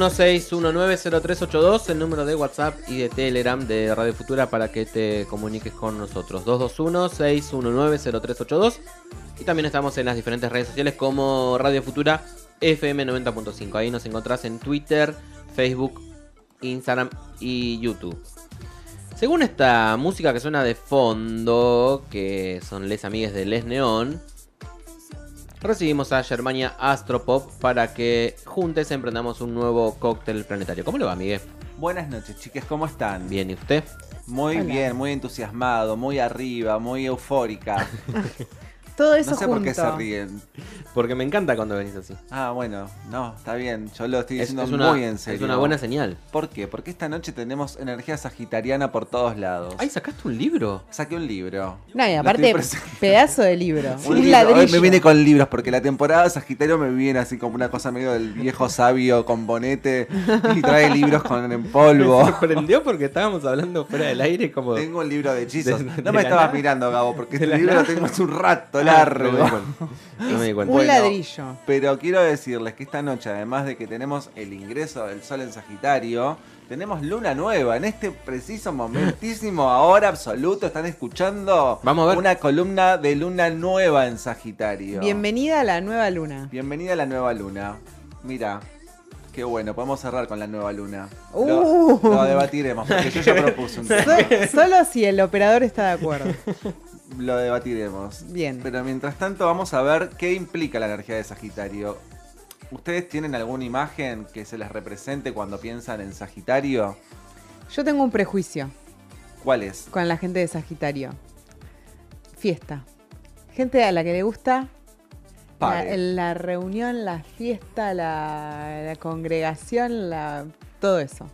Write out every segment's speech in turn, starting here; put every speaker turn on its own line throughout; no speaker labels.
221-619-0382, el número de WhatsApp y de Telegram de Radio Futura para que te comuniques con nosotros. 221-619-0382. Y también estamos en las diferentes redes sociales como Radio Futura FM 90.5. Ahí nos encontrás en Twitter, Facebook, Instagram y YouTube. Según esta música que suena de fondo, que son les amigues de Les Neón, recibimos a Germania Astropop para que juntos emprendamos un nuevo cóctel planetario. ¿Cómo le va, Miguel?
Buenas noches, chicas, ¿cómo están?
Bien, ¿y usted?
Muy bien, muy entusiasmado, muy arriba, muy eufórica.
Todo eso
no sé
junto.
por qué se ríen.
Porque me encanta cuando venís así.
Ah, bueno, no, está bien. Yo lo estoy
Es,
diciendo
es una,
muy en serio.
es una buena señal.
¿Por qué? Porque esta noche tenemos energía sagitariana por todos lados.
Ay, ¿sacaste un libro?
Saqué un libro.
No, y
Lo
aparte,
estoy
pedazo de libro.
Un
Un,
libro.
ladrillo.
Hoy me viene con libros porque la temporada de Sagitario me viene así como una cosa medio del viejo sabio con bonete y trae libros con en
Me
polvo.
sorprendió porque estábamos hablando fuera del aire como...
Tengo un libro de hechizos.
De-
no
de
me
la
estabas
nada.
mirando, Gabo, porque
De
este
la
libro
nada.
lo tengo hace un rato Largo.
No me di cuenta. No me di cuenta.
Un
Bueno,
ladrillo.
Pero quiero decirles que esta noche, además de que tenemos el ingreso del sol en Sagitario, tenemos luna nueva. En este preciso momentísimo, ahora absoluto, están escuchando
Vamos a ver.
una columna de luna nueva en Sagitario.
Bienvenida a la nueva luna.
Bienvenida a la nueva luna. Mira, qué bueno, podemos cerrar con la nueva luna.
Uh.
Lo, lo debatiremos, porque yo ya propuse un tema.
So- solo si el operador está de acuerdo.
Lo debatiremos.
Bien.
Pero mientras tanto vamos a ver qué implica la energía de Sagitario. ¿Ustedes tienen alguna imagen que se les represente cuando piensan en Sagitario?
Yo tengo un prejuicio
¿Cuál es?
con la gente de Sagitario. Fiesta. Gente a la que le gusta la, la reunión, la fiesta, la, la congregación, la, todo eso.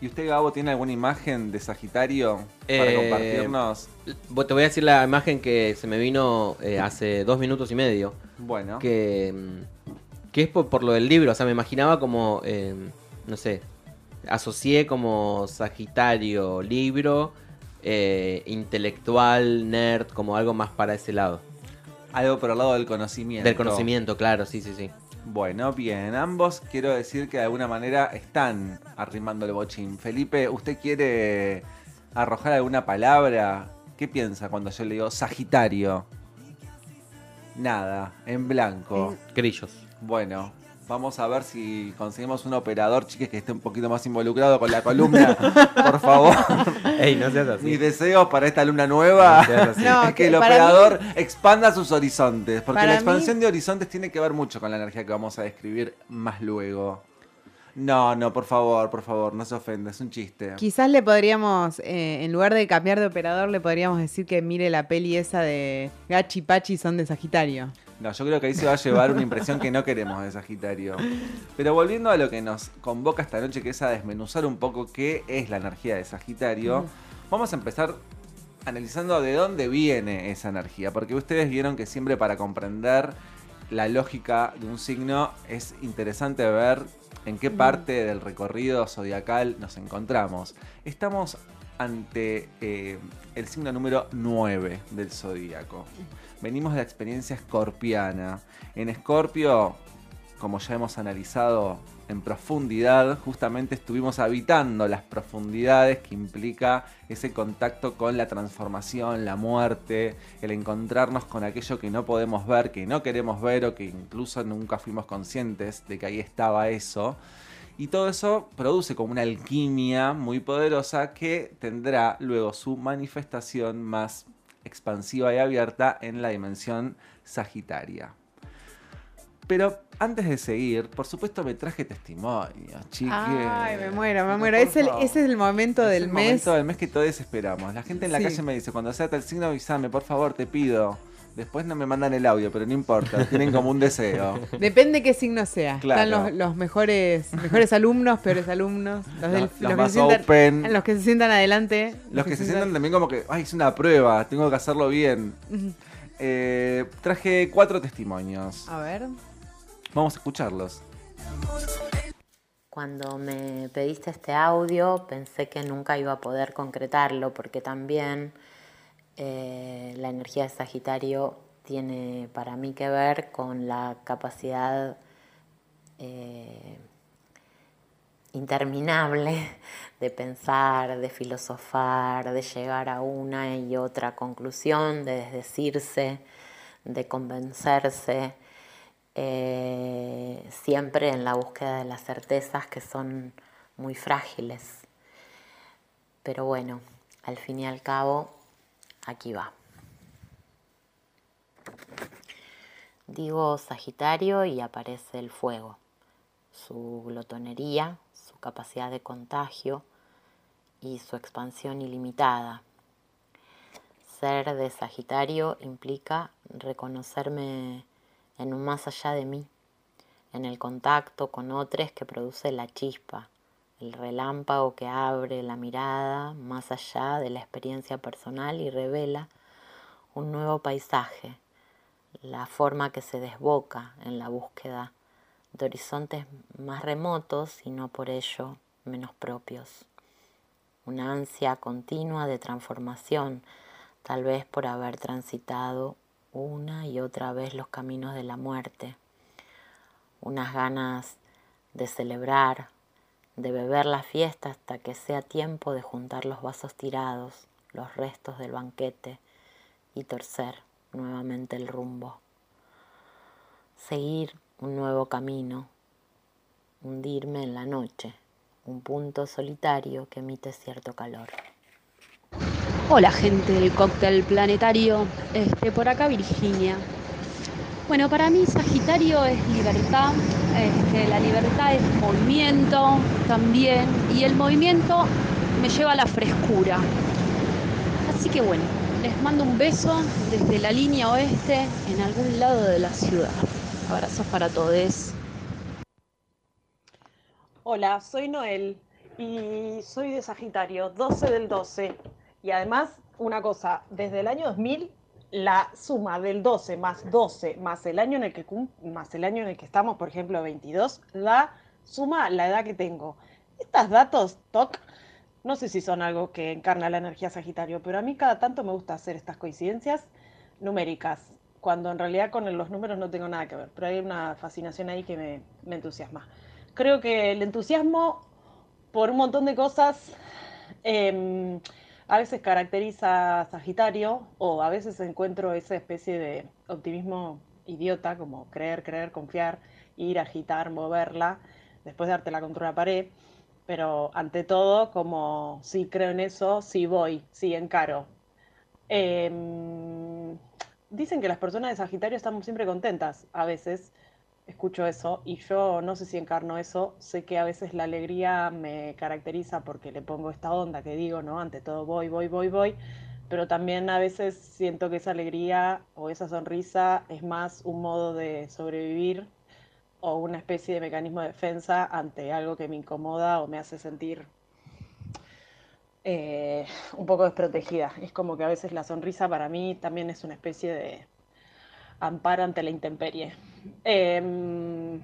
¿Y usted, Gabo, tiene alguna imagen de Sagitario para
Eh,
compartirnos?
Te voy a decir la imagen que se me vino eh, hace dos minutos y medio.
Bueno,
Que, mm, que es por, por lo del libro. O sea, me imaginaba como, eh, no sé, asocié como Sagitario, libro, eh, intelectual, nerd, como algo más para ese lado.
algo por el lado del conocimiento.
Del conocimiento, claro, sí, sí, sí.
Bueno, bien, ambos quiero decir que de alguna manera están arrimando el bochín. Felipe, ¿usted quiere arrojar alguna palabra? ¿Qué piensa cuando yo le digo Sagitario? Nada, en blanco.
Grillos.
Bueno, vamos a ver si conseguimos un operador, chiques, que esté un poquito más involucrado con la columna. Por favor,
Ey, no seas así.
mis deseos para esta alumna nueva
No
es que
que
el operador expanda sus horizontes, porque
Para
la expansión
mí-
de horizontes tiene que ver mucho con la energía que vamos a describir más luego. No, no, por favor, por favor, no se ofenda, es un chiste.
Quizás le podríamos, eh, en lugar de cambiar de operador, le podríamos decir que mire la peli esa de Gachi Pachi son de Sagitario.
No, yo creo que ahí se va a llevar una impresión que no queremos de Sagitario. Pero volviendo a lo que nos convoca esta noche, que es a desmenuzar un poco qué es la energía de Sagitario, vamos a empezar analizando de dónde viene esa energía. Porque ustedes vieron que siempre para comprender la lógica de un signo es interesante ver en qué parte del recorrido zodiacal nos encontramos. Estamos ante eh, el signo número 9 del zodíaco. Venimos de la experiencia escorpiana. En Escorpio, como ya hemos analizado en profundidad, justamente estuvimos habitando las profundidades que implica ese contacto con la transformación, la muerte, el encontrarnos con aquello que no podemos ver, que no queremos ver o que incluso nunca fuimos conscientes de que ahí estaba eso. Y todo eso produce como una alquimia muy poderosa que tendrá luego su manifestación más expansiva y abierta en la dimensión sagitaria. Pero antes de seguir, por supuesto me traje testimonios, chiques.
Ay, me muero, me muero. Es el, ese es el momento
Es
del
el
mes.
momento del mes que todos esperamos. La gente en la
Sí.
calle me dice, cuando sea tal signo avísame, por favor, te pido. Después no me mandan el audio, pero no importa, tienen como un deseo.
Depende qué signo sea.
Claro.
Están los, los mejores, mejores alumnos, peores alumnos. Los, del-
Los- los
los que
más
se sientan,
open.
los que se sientan adelante.
Los que se sientan también como que, ay, es una prueba, tengo que hacerlo bien. Eh, traje cuatro testimonios.
A ver.
Vamos a escucharlos.
Cuando me pediste este audio pensé que nunca iba a poder concretarlo porque también eh, la energía de Sagitario tiene para mí que ver con la capacidad eh, interminable de pensar, de filosofar, de llegar a una y otra conclusión, de desdecirse, de convencerse, eh, siempre en la búsqueda de las certezas que son muy frágiles. Pero bueno, al fin y al cabo, aquí va. Digo Sagitario y aparece el fuego, su glotonería, su capacidad de contagio y su expansión ilimitada. Ser de Sagitario implica reconocerme en un más allá de mí, en el contacto con otros que produce la chispa, el relámpago que abre la mirada más allá de la experiencia personal y revela un nuevo paisaje, la forma que se desboca en la búsqueda de horizontes más remotos y no por ello menos propios. Una ansia continua de transformación, tal vez por haber transitado una y otra vez los caminos de la muerte. Unas ganas de celebrar, de beber la fiesta hasta que sea tiempo de juntar los vasos tirados, los restos del banquete y torcer nuevamente el rumbo. Seguir un nuevo camino, hundirme en la noche, un punto solitario que emite cierto calor.
Hola gente del cóctel planetario, este, por acá Virginia. Bueno, para mí Sagitario es libertad, este, la libertad es movimiento también, y el movimiento me lleva a la frescura. Así que bueno, les mando un beso desde la línea oeste en algún lado de la ciudad. Abrazos para todos.
Hola, soy Noel y soy de Sagitario, 12 del 12. Y además, una cosa, desde el año 2000 la suma del 12 más 12 más el año en el que más el año en el que estamos, por ejemplo, 22, da suma la edad que tengo. Estos datos, TOC, no sé si son algo que encarna la energía Sagitario, pero a mí cada tanto me gusta hacer estas coincidencias numéricas, cuando en realidad con los números no tengo nada que ver, pero hay una fascinación ahí que me, me entusiasma. Creo que el entusiasmo por un montón de cosas eh, a veces caracteriza a Sagitario o a veces encuentro esa especie de optimismo idiota, como creer, creer, confiar, ir, agitar, moverla, después de dártela contra una pared. Pero ante todo, como sí creo en eso, sí voy, sí encaro. Em, dicen que las personas de Sagitario estamos siempre contentas a veces, escucho eso y yo no sé si encarno eso, sé que a veces la alegría me caracteriza porque le pongo esta onda que digo, ¿no? Ante todo voy, voy, voy, voy, pero también a veces siento que esa alegría o esa sonrisa es más un modo de sobrevivir o una especie de mecanismo de defensa ante algo que me incomoda o me hace sentir eh, un poco desprotegida. Es como que a veces la sonrisa para mí también es una especie de amparo ante la intemperie. Em,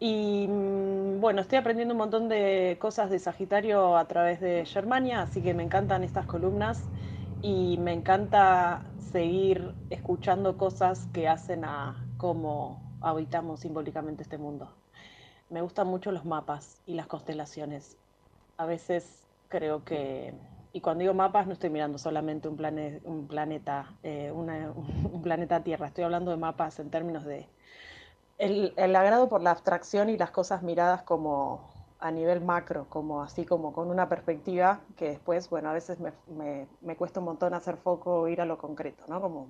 y mm, bueno, estoy aprendiendo un montón de cosas de Sagitario a través de Germania, así que me encantan estas columnas y me encanta seguir escuchando cosas que hacen a cómo habitamos simbólicamente este mundo. Me gustan mucho los mapas y las constelaciones. A veces creo que y cuando digo mapas no estoy mirando solamente un, un planeta, eh, un planeta Tierra, estoy hablando de mapas en términos de el, agrado por la abstracción y las cosas miradas como a nivel macro, como así como con una perspectiva que después, bueno, a veces me, me, cuesta un montón hacer foco o ir a lo concreto, ¿no? Como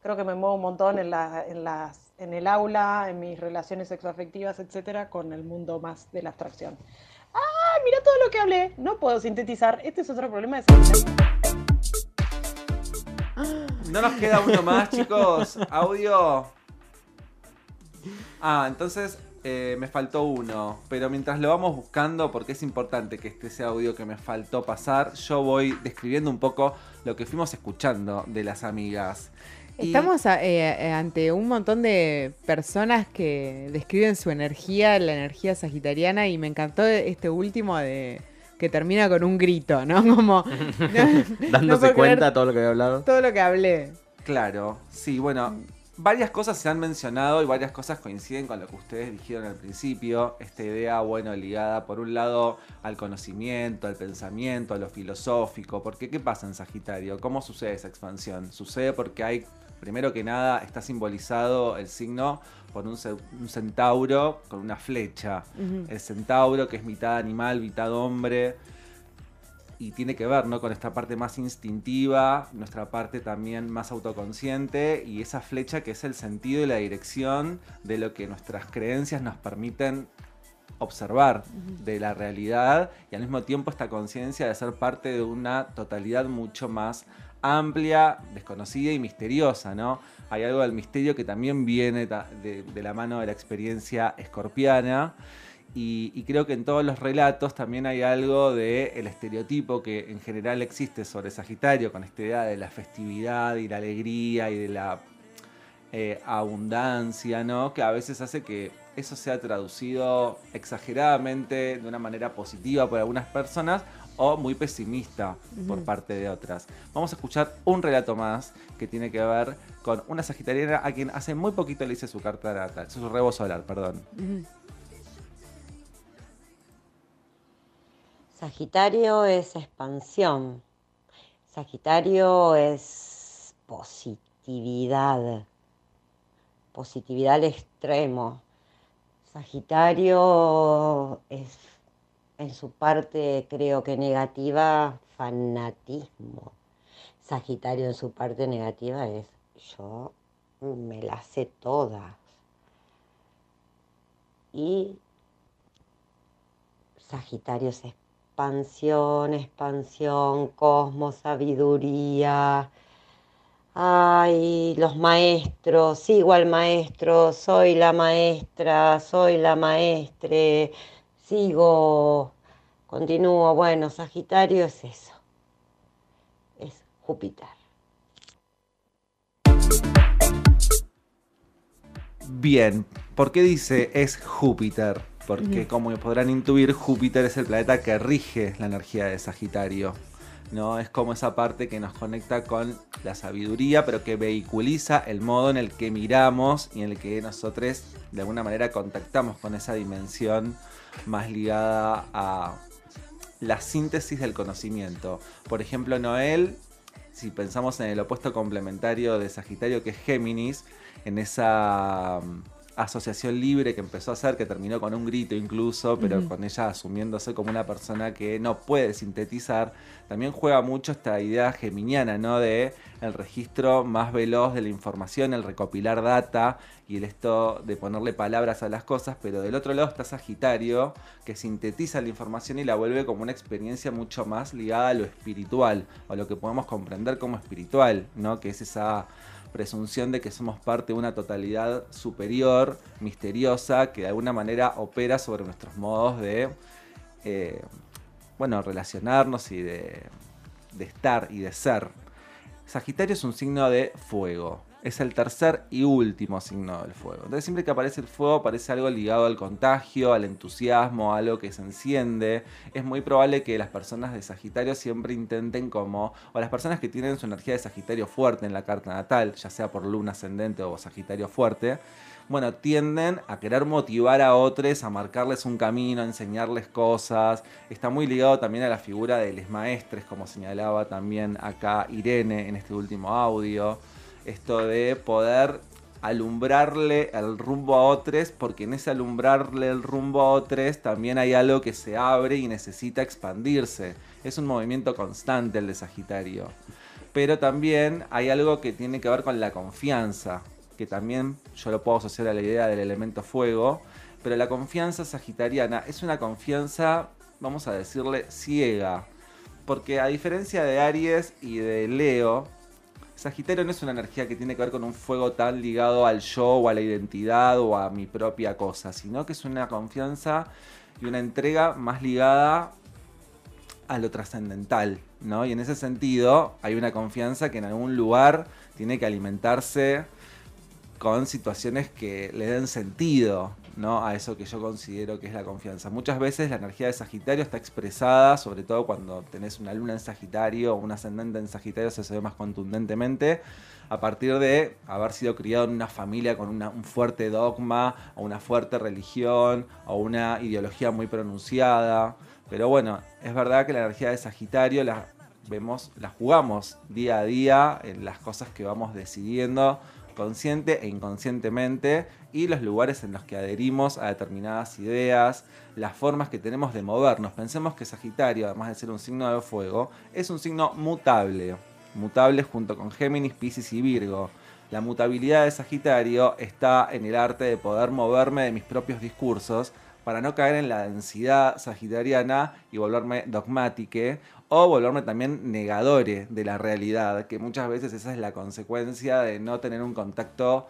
creo que me muevo un montón en, la, en, las, en el aula, en mis relaciones sexoafectivas, etcétera, con el mundo más de la abstracción. Mira todo lo que hablé. No puedo sintetizar. Este es otro problema de
No nos queda uno más, chicos. Audio. Ah, entonces eh, me faltó uno. Pero mientras lo vamos buscando, porque es importante que este sea audio que me faltó pasar, yo voy describiendo un poco lo que fuimos escuchando de las amigas.
Estamos eh, eh, ante un montón de personas que describen su energía, la energía sagitariana, y me encantó este último de que termina con un grito, ¿no? Como
dándose cuenta de todo lo que había hablado.
Todo lo que hablé.
Claro, sí, bueno, varias cosas se han mencionado y varias cosas coinciden con lo que ustedes dijeron al principio. Esta idea, bueno, ligada por un lado al conocimiento, al pensamiento, a lo filosófico. Porque, ¿qué pasa en Sagitario? ¿Cómo sucede esa expansión? Sucede porque hay, primero que nada, está simbolizado el signo por un, ce- un centauro con una flecha. El centauro, que es mitad animal, mitad hombre y tiene que ver ¿no? con esta parte más instintiva, nuestra parte también más autoconsciente y esa flecha que es el sentido y la dirección de lo que nuestras creencias nos permiten observar de la realidad y al mismo tiempo esta conciencia de ser parte de una totalidad mucho más amplia, desconocida y misteriosa, ¿no? Hay algo del misterio que también viene de, la mano de la experiencia escorpiana y, creo que en todos los relatos también hay algo del el estereotipo que en general existe sobre Sagitario, con esta idea de la festividad y la alegría y de la eh, abundancia, ¿no? Que a veces hace que eso sea traducido exageradamente de una manera positiva por algunas personas o muy pesimista por parte de otras. Vamos a escuchar un relato más que tiene que ver con una sagitariana a quien hace muy poquito le hice su carta natal, su rebo solar, perdón.
Sagitario es expansión. Sagitario es positividad. Positividad al extremo. Sagitario es en su parte, creo que negativa, fanatismo. Sagitario en su parte negativa es yo me las sé todas. Y Sagitario es expansión, expansión, cosmos, sabiduría. Ay, los maestros, sigo al maestro, soy la maestra, soy la maestre, sigo, continúo. Bueno, Sagitario es eso, es Júpiter.
Bien, ¿por qué dice es Júpiter? Porque como podrán intuir, Júpiter es el planeta que rige la energía de Sagitario. ¿no? Es como esa parte que nos conecta con la sabiduría, pero que vehiculiza el modo en el que miramos y en el que nosotros de alguna manera contactamos con esa dimensión más ligada a la síntesis del conocimiento. Por ejemplo, Noel, si pensamos en el opuesto complementario de Sagitario, que es Géminis, en esa asociación libre que empezó a hacer, que terminó con un grito incluso, pero con ella asumiéndose como una persona que no puede sintetizar, también juega mucho esta idea geminiana, ¿no? De el registro más veloz de la información, el recopilar data y el esto de ponerle palabras a las cosas, pero del otro lado está Sagitario, que sintetiza la información y la vuelve como una experiencia mucho más ligada a lo espiritual, o lo que podemos comprender como espiritual, ¿no? Que es esa presunción de que somos parte de una totalidad superior, misteriosa, que de alguna manera opera sobre nuestros modos de, eh, bueno, relacionarnos y de, de estar y de ser. Sagitario es un signo de fuego. Es el tercer y último signo del fuego. Entonces siempre que aparece el fuego parece algo ligado al contagio, al entusiasmo, a algo que se enciende. Es muy probable que las personas de Sagitario siempre intenten como, o las personas que tienen su energía de Sagitario fuerte en la carta natal, ya sea por luna ascendente o Sagitario fuerte, bueno, tienden a querer motivar a otros, a marcarles un camino, a enseñarles cosas. Está muy ligado también a la figura de los maestres, como señalaba también acá Irene en este último audio. Esto de poder alumbrarle el rumbo a otros, porque en ese alumbrarle el rumbo a otros también hay algo que se abre y necesita expandirse. Es un movimiento constante el de Sagitario. Pero también hay algo que tiene que ver con la confianza, que también yo lo puedo asociar a la idea del elemento fuego, pero la confianza sagitariana es una confianza, vamos a decirle, ciega, porque a diferencia de Aries y de Leo, Sagitario no es una energía que tiene que ver con un fuego tan ligado al yo o a la identidad o a mi propia cosa, sino que es una confianza y una entrega más ligada a lo trascendental, ¿no? Y en ese sentido hay una confianza que en algún lugar tiene que alimentarse con situaciones que le den sentido, ¿no? a eso que yo considero que es la confianza. Muchas veces la energía de Sagitario está expresada, sobre todo cuando tenés una luna en Sagitario o un ascendente en Sagitario, se ve más contundentemente, a partir de haber sido criado en una familia con un fuerte dogma, o una fuerte religión, o una ideología muy pronunciada. Pero bueno, es verdad que la energía de Sagitario la vemos, la jugamos día a día en las cosas que vamos decidiendo consciente e inconscientemente y los lugares en los que adherimos a determinadas ideas, las formas que tenemos de movernos. Pensemos que Sagitario, además de ser un signo de fuego, es un signo mutable, mutable junto con Géminis, Pisces y Virgo. La mutabilidad de Sagitario está en el arte de poder moverme de mis propios discursos para no caer en la densidad sagitariana y volverme dogmátique o volverme también negadore de la realidad, que muchas veces esa es la consecuencia de no tener un contacto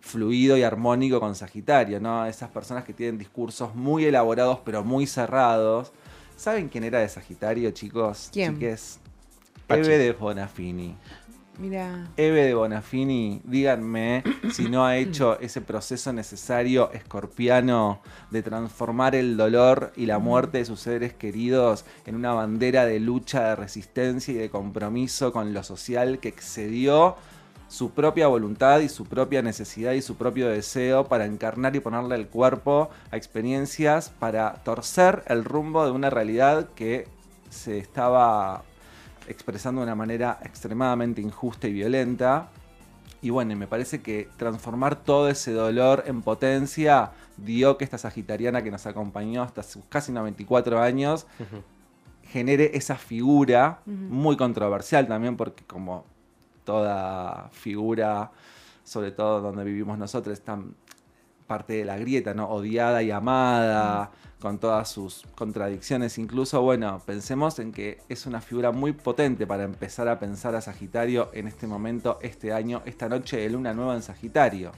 fluido y armónico con Sagitario, ¿no? Esas personas que tienen discursos muy elaborados pero muy cerrados. ¿Saben quién era de Sagitario, chicos?
¿Quién?
Chiques. Eve de Bonafini.
Mira.
Eve de Bonafini, díganme si no ha hecho ese proceso necesario escorpiano de transformar el dolor y la muerte de sus seres queridos en una bandera de lucha, de resistencia y de compromiso con lo social que excedió su propia voluntad y su propia necesidad y su propio deseo para encarnar y ponerle el cuerpo a experiencias para torcer el rumbo de una realidad que se estaba expresando de una manera extremadamente injusta y violenta. Y bueno, me parece que transformar todo ese dolor en potencia dio que esta sagitariana que nos acompañó hasta sus casi 94 años genere esa figura muy controversial también porque como toda figura, sobre todo donde vivimos nosotros, está parte de la grieta, ¿no? Odiada y amada con todas sus contradicciones. Incluso, bueno, pensemos en que es una figura muy potente para empezar a pensar a Sagitario en este momento, este año, esta noche de luna nueva en Sagitario.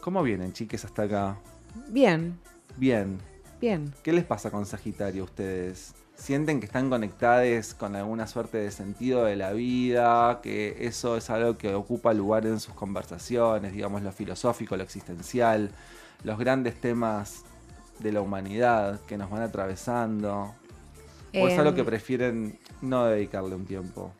¿Cómo vienen, chiques, hasta acá?
Bien.
Bien.
Bien.
¿Qué les pasa con Sagitario a ustedes? ¿Sienten que están conectados con alguna suerte de sentido de la vida? ¿Que eso es algo que ocupa lugar en sus conversaciones, digamos, lo filosófico, lo existencial, los grandes temas de la humanidad que nos van atravesando? ¿O es algo que
Em.
prefieren no dedicarle un tiempo?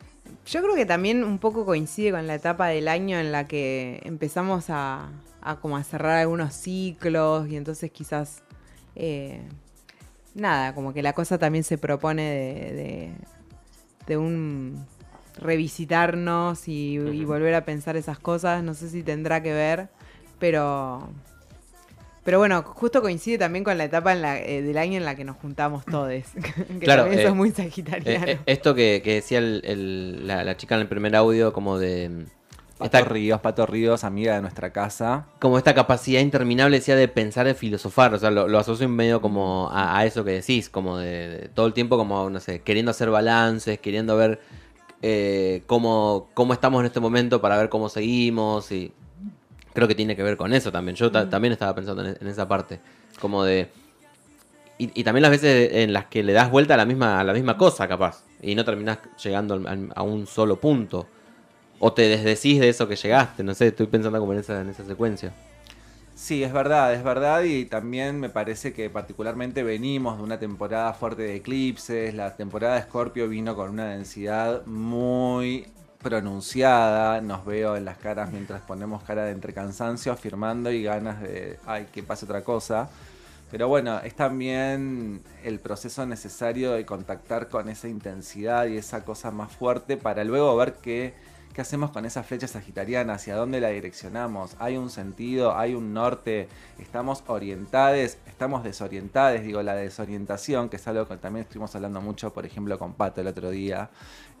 Yo creo que también un poco coincide con la etapa del año en la que empezamos a, a como a cerrar algunos ciclos y entonces quizás eh, nada, como que la cosa también se propone de, de, de un revisitarnos y, y volver a pensar esas cosas. No sé si tendrá que ver, pero pero bueno, justo coincide también con la etapa en la- eh, del año en la que nos juntamos todos. que
Claro, eh,
eso es muy
Eh,
sagitariano.
eh, esto que, que decía el- el- la, la chica en el primer audio, como de. Mm,
Pato
Esta,
Ríos, Pato Ríos, amiga de nuestra casa.
como esta capacidad interminable decía de pensar, de filosofar. O sea, lo, lo asocio en medio como a, a eso que decís, como de, de todo el tiempo, como, no sé, queriendo hacer balances, queriendo ver eh, cómo, cómo estamos en este momento para ver cómo seguimos. Y creo que tiene que ver con eso también. Yo ta- también estaba pensando en, en esa parte. Como de. Y, y también las veces en las que le das vuelta a la misma, a la misma cosa, capaz. Y no terminás llegando al- al- a un solo punto. O te desdecís de eso que llegaste. No sé, estoy pensando como en esa, en esa secuencia.
Sí, es verdad, es verdad y también me parece que particularmente venimos de una temporada fuerte de eclipses, la temporada de Scorpio vino con una densidad muy pronunciada, nos veo en las caras mientras ponemos cara de entre cansancio, afirmando y ganas de, ay, que pase otra cosa. Pero bueno, es también el proceso necesario de contactar con esa intensidad y esa cosa más fuerte para luego ver qué, qué hacemos con esa flecha sagitariana, hacia dónde la direccionamos. Hay un sentido, hay un norte, estamos orientados, estamos desorientados, digo, la desorientación, que es algo que también estuvimos hablando mucho, por ejemplo, con Pato el otro día.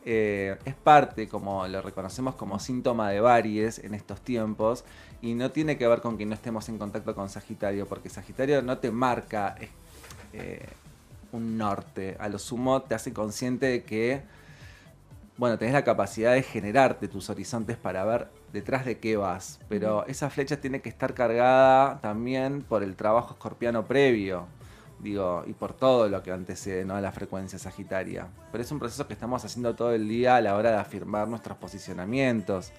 eh, es parte, como lo reconocemos como síntoma de varies en estos tiempos, y no tiene que ver con que no estemos en contacto con Sagitario, porque Sagitario no te marca eh, un norte, a lo sumo te hace consciente de que, bueno, tenés la capacidad de generarte tus horizontes para ver detrás de qué vas, pero esa flecha tiene que estar cargada también por el trabajo escorpiano previo, digo, y por todo lo que antecede ¿no? a la frecuencia sagitaria. Pero es un proceso que estamos haciendo todo el día a la hora de afirmar nuestros posicionamientos.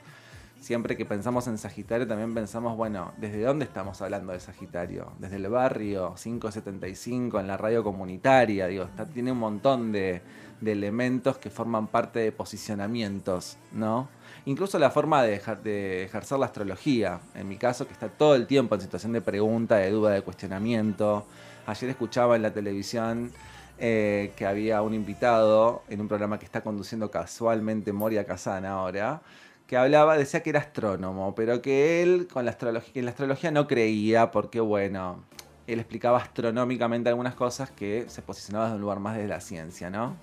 Siempre que pensamos en Sagitario también pensamos, bueno, ¿desde dónde estamos hablando de Sagitario? Desde el barrio 575, en la radio comunitaria, digo, está- tiene un montón de, elementos que forman parte de posicionamientos, ¿no? Incluso la forma de, ejer- de ejercer la astrología, en mi caso, que está todo el tiempo en situación de pregunta, de duda, de cuestionamiento. Ayer escuchaba en la televisión eh, que había un invitado en un programa que está conduciendo casualmente Moria Kazan ahora, que hablaba, decía que era astrónomo, pero que él con la astrología, en la astrología no creía porque, bueno, él explicaba astronómicamente algunas cosas que se posicionaban desde un lugar más de la ciencia, ¿no?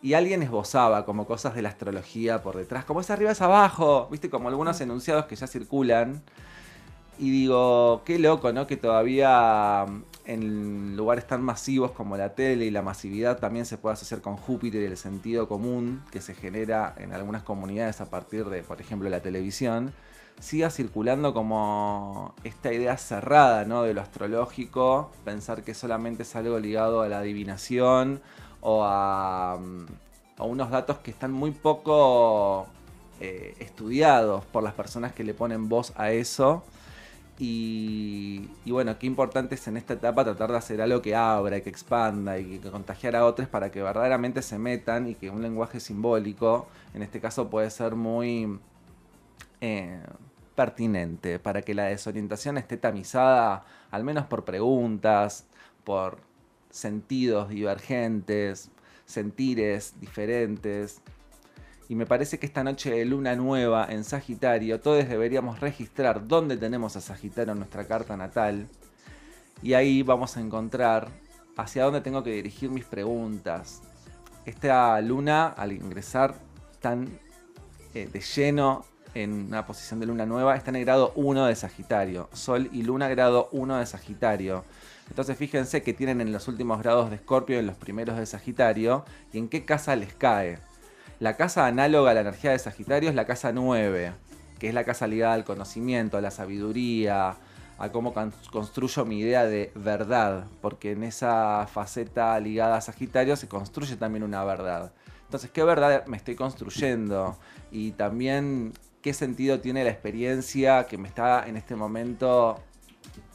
Y alguien esbozaba como cosas de la astrología por detrás, como es arriba es abajo, viste, como algunos enunciados que ya circulan. Y digo, qué loco, ¿no? Que todavía en lugares tan masivos como la tele y la masividad también se puede asociar con Júpiter y el sentido común que se genera en algunas comunidades a partir de, por ejemplo, la televisión, siga circulando como esta idea cerrada, ¿no? De lo astrológico, pensar que solamente es algo ligado a la adivinación o a, mm, a unos datos que están muy poco eh, estudiados por las personas que le ponen voz a eso. Y, bueno, qué importante es en esta etapa tratar de hacer algo que abra, que expanda y que contagiar a otros para que verdaderamente se metan y que un lenguaje simbólico, en este caso puede ser muy eh, pertinente, para que la desorientación esté tamizada al menos por preguntas, por sentidos divergentes, sentires diferentes. Y me parece que esta noche de luna nueva en Sagitario, todos deberíamos registrar dónde tenemos a Sagitario en nuestra carta natal. Y ahí vamos a encontrar hacia dónde tengo que dirigir mis preguntas. Esta luna, al ingresar tan eh, de lleno en una posición de luna nueva, está en el grado 1 de Sagitario. Sol y luna grado 1 de Sagitario. Entonces fíjense que tienen en los últimos grados de Escorpio en los primeros de Sagitario y en qué casa les cae. La casa análoga a la energía de Sagitario es la casa 9, que es la casa ligada al conocimiento, a la sabiduría, a cómo con- construyo mi idea de verdad, porque en esa faceta ligada a Sagitario se construye también una verdad. Entonces, ¿qué verdad me estoy construyendo? Y también, ¿qué sentido tiene la experiencia que me está en este momento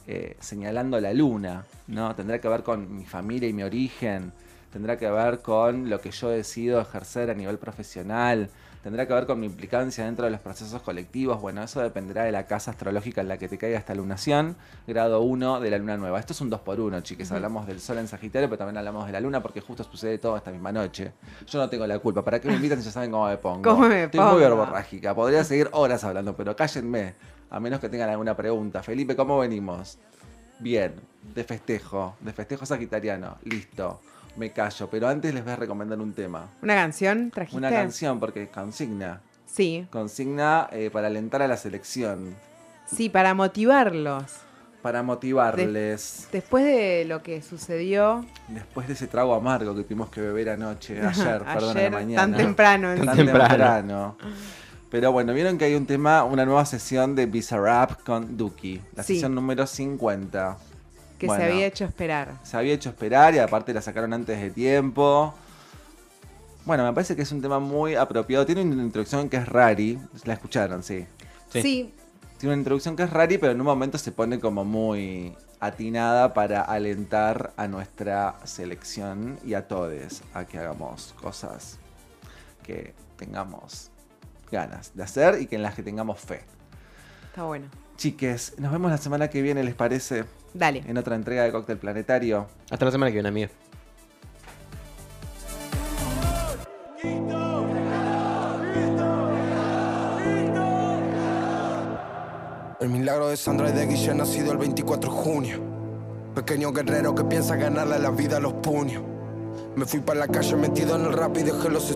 eh, señalando la luna? ¿no? Tendrá que ver con mi familia y mi origen, tendrá que ver con lo que yo decido ejercer a nivel profesional, tendrá que ver con mi implicancia dentro de los procesos colectivos. Bueno, eso dependerá de la casa astrológica en la que te caiga esta lunación, grado 1 de la luna nueva. Esto es un 2 por 1 chiques. Hablamos del sol en Sagitario, pero también hablamos de la luna porque justo sucede todo esta misma noche. Yo no tengo la culpa. ¿Para qué me invitan si ya saben cómo me pongo?
¿Cómo me
Estoy
pongo?
muy verborrágica. Podría seguir horas hablando, pero cállenme. A menos que tengan alguna pregunta. Felipe, ¿cómo venimos? Bien, de festejo, de festejo sagitariano, listo, me callo, pero antes les voy a recomendar un tema,
¿Una canción trajiste?
una canción, porque consigna,
Sí,
consigna eh, para alentar a la selección,
sí, para motivarlos.
para motivarles,
Después de lo que sucedió
después de ese trago amargo que tuvimos que beber anoche, ayer, perdón, a la
ayer,
mañana.
tan temprano.
Tan
Tan
temprano.
temprano.
Pero bueno, vieron que hay un tema, una nueva sesión de Bizarrap con Duki, la
Sí.
sesión número 50.
Que
Bueno.
se había hecho esperar.
se había hecho esperar y aparte la sacaron antes de tiempo. Bueno, me parece que es un tema muy apropiado. Tiene una introducción que es rari. La escucharon, sí.
Sí.
Sí,
Tiene una introducción que es rari, pero en un momento se pone como muy atinada para alentar a nuestra selección y a todos a que hagamos cosas que tengamos ganas de hacer y que en las que tengamos fe.
está bueno.
Chiques, nos vemos la semana que viene, ¿les parece?
Dale.
En otra entrega de Cóctel Planetario.
Hasta la semana que viene, amigo.
El milagro de Sandra y de Guille nacido el 24 de junio. Pequeño guerrero que piensa ganarle la vida a los puños. Me fui para la calle metido en el rap y dejé los